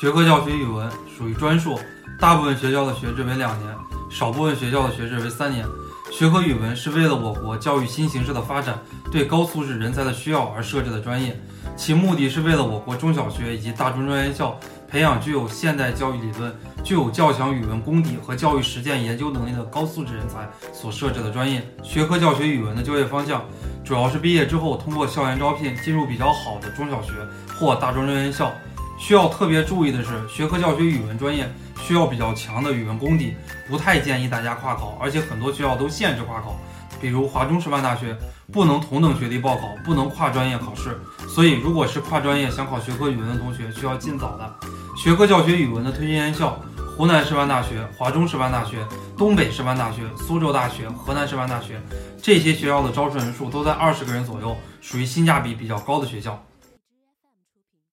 学科教学语文属于专硕，大部分学校的学制为两年，少部分学校的学制为三年。学科语文是为了我国教育新形势的发展，对高素质人才的需要而设置的专业，其目的是为了我国中小学以及大专专院校培养具有现代教育理论、具有较强语文功底和教育实践研究能力的高素质人才所设置的专业。学科教学语文的就业方向，主要是毕业之后通过校园招聘进入比较好的中小学或大专专院校。需要特别注意的是，学科教学语文专业需要比较强的语文功底，不太建议大家跨考，而且很多学校都限制跨考，比如华中师范大学不能同等学历报考，不能跨专业考试。所以，如果是跨专业想考学科语文的同学，需要尽早的。学科教学语文的推荐院校：湖南师范大学、华中师范大学、东北师范大学、苏州大学、河南师范大学，这些学校的招生人数都在二十个人左右，属于性价比比较高的学校。